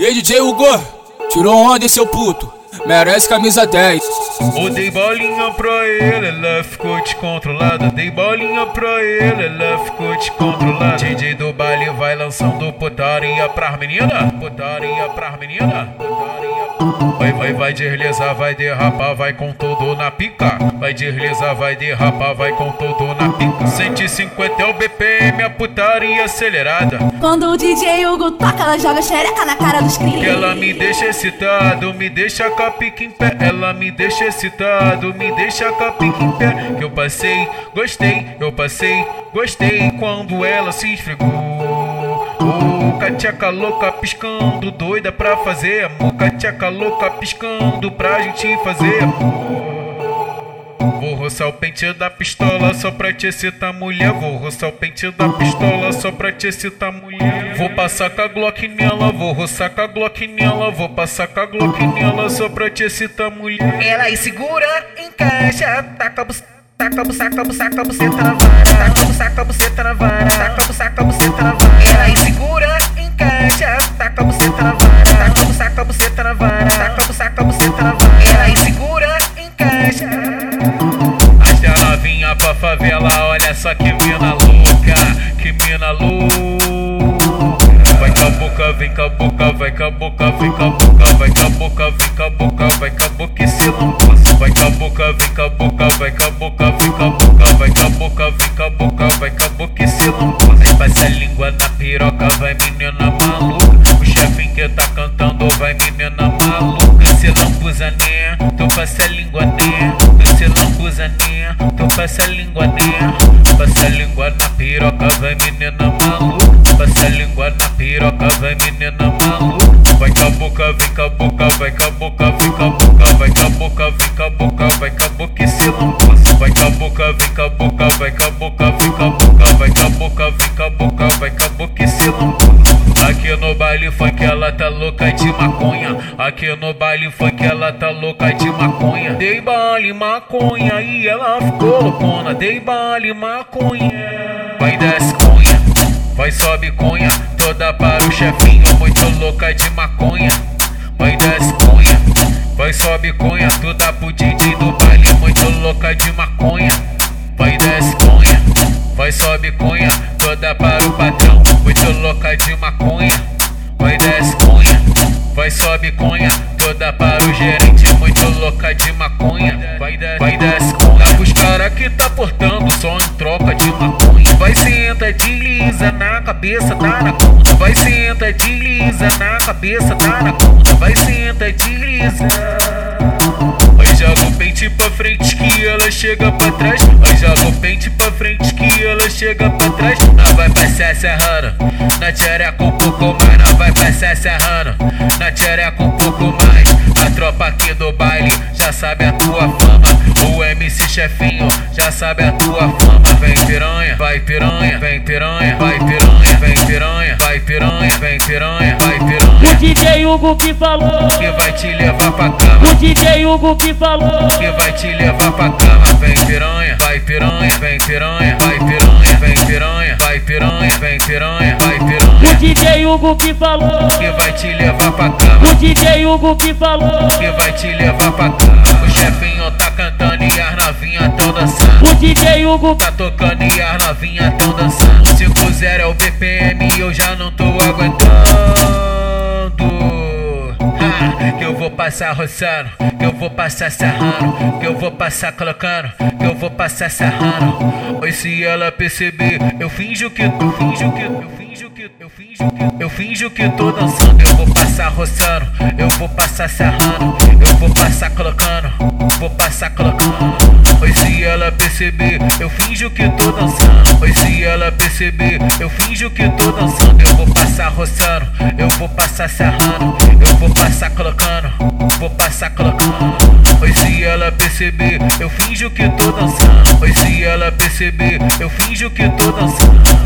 E DJ Hugo, tirou onda, seu puto. Merece camisa 10. Eu dei bolinha pra ele, ela ficou descontrolada. Dei bolinha pra ele, ela ficou descontrolada. DJ do baile vai lançando putaria pras menina, putaria pras menina, putaria. Vai, vai, vai deslizar, vai derrapar, vai com tudo na pica. Vai deslizar, vai derrapar, vai com tudo na pica. 150 é o BPM, a putaria acelerada. Quando o DJ Hugo toca, ela joga xereca na cara dos. Que ela me deixa excitado, me deixa com a pica em pé. Ela me deixa excitado, me deixa com a pica em pé. Que eu passei, gostei, eu passei, gostei quando ela se esfregou. Oh, cateca louca piscando, doida pra fazer amor. Cateca louca piscando pra gente fazer. Vou roçar o pente da pistola só pra te excitar mulher. Vou roçar o pente da pistola só pra te excitar mulher. Vou passar com a Glock nela, vou roçar com a Glock nela. Vou passar com a Glock nela só pra te excitar mulher. Ela segura, encaixa, taca buceta. Taca buceta, buceta, buceta na vara. Taca a buceta, na vara. Taca buceta, buceta na vara. Ela segura, encaixa, taca a buceta na vara. Taca a buceta, na vara. Taca a na vara. Ela aí segura, encaixa. As novinha pra favela, olha só que mina louca, que mina louca. Vai com a boca, vem com a boca, vai com a boca, vem com a boca, vai com a boca, vem com a boca, vai com a boca e se lambuça. Vai com a boca, vem com a boca, vai com a boca, vem com a boca, vai com a boca, vem com a boca, vai com a boca e se lambuça. Aí passa a língua na piroca, vai menina tá cantando, vai menina maluca. Se lambuza, né? Tu passa a língua, né? Tu se lambuza, né? Tu passa a língua, né? Passa a língua na piroca, vai menina maluca. Passa a língua na piroca, vai menina maluca. Vai com a boca, vem com a boca, vai com a boca, vem com a boca, vai com a boca, vem com a boca, vai com a boca e se lambuza. Vai com a boca, vem com a boca, vai com a boca, vem com a boca, vai com a boca, vem com a boca, vai com a boca e se lambuza. Aqui no baile funk ela tá louca de maconha. Aqui no baile funk ela tá louca de maconha. Dei baile maconha e ela ficou loucona. Dei baile maconha. Vai desce cunha, vai sobe cunha. Toda para o chefinho, muito louca de maconha. Vai desce cunha, vai sobe cunha. Toda pro DJ do baile, muito louca de maconha. Vai desce cunha, vai sobe cunha. Toda para o patrão, muito louca de maconha. Vai desce cunha, vai sobe cunha. Toda para o gerente, muito louca de maconha. Vai desce, vai desce cunha. Dá pros cara que tá portando só em troca de maconha. Vai senta, desliza na cabeça, tá na conta. Vai senta, desliza na cabeça, tá na conta. Vai senta, desliza. Vai joga o pente pra frente que ela chega pra trás. Vai joga o pente pra frente que ela chega pra trás. Nós vai passar serrando, na tchereca um pouco mais. Nós vai passar serrando, na tchereca um pouco mais. A tropa aqui do baile já sabe a tua fama. O MC chefinho já sabe a tua fama. Vem piranha, vai piranha, vem piranha, vai piranha, vem piranha, vai piranha, vem piranha, vai piranha. O DJ Hugo que falou, Que vai te levar pra cama. o DJ Hugo que falou, que vai te levar pra cama. Vem piranha, vai piranha, vem piranha, vai piranha, vem piranha, vai piranha, vem piranha, vai o piranha. DJ Hugo que falou, Que vai te levar pra cama, o DJ Hugo que falou, que vai te levar pra cama. O chefinho novinhas tão dançando. o DJ Hugo Tá tocando e as novinhas tão dançando. 5-0 é o BPM e eu já não tô aguentando. Ah, que eu vou passar roçando, que eu vou passar sarrando, que eu vou passar colocando, que eu vou passar sarrando. Oi, se ela perceber, eu finjo que, eu finjo que, eu finjo que, eu finjo que, tô dançando. Eu vou passar roçando, eu vou passar sarrando, eu vou passar colocando, vou passar colocando. Oi, se ela perceber, eu finjo que tô dançando. Oi, se ela perceber, eu finjo que tô dançando. Eu vou passar roçando, eu vou passar sarrando, eu vou passar colocando, vou passar colocando. Oi, se ela perceber, eu finjo que tô dançando. Oi, se ela perceber, eu finjo que tô dançando.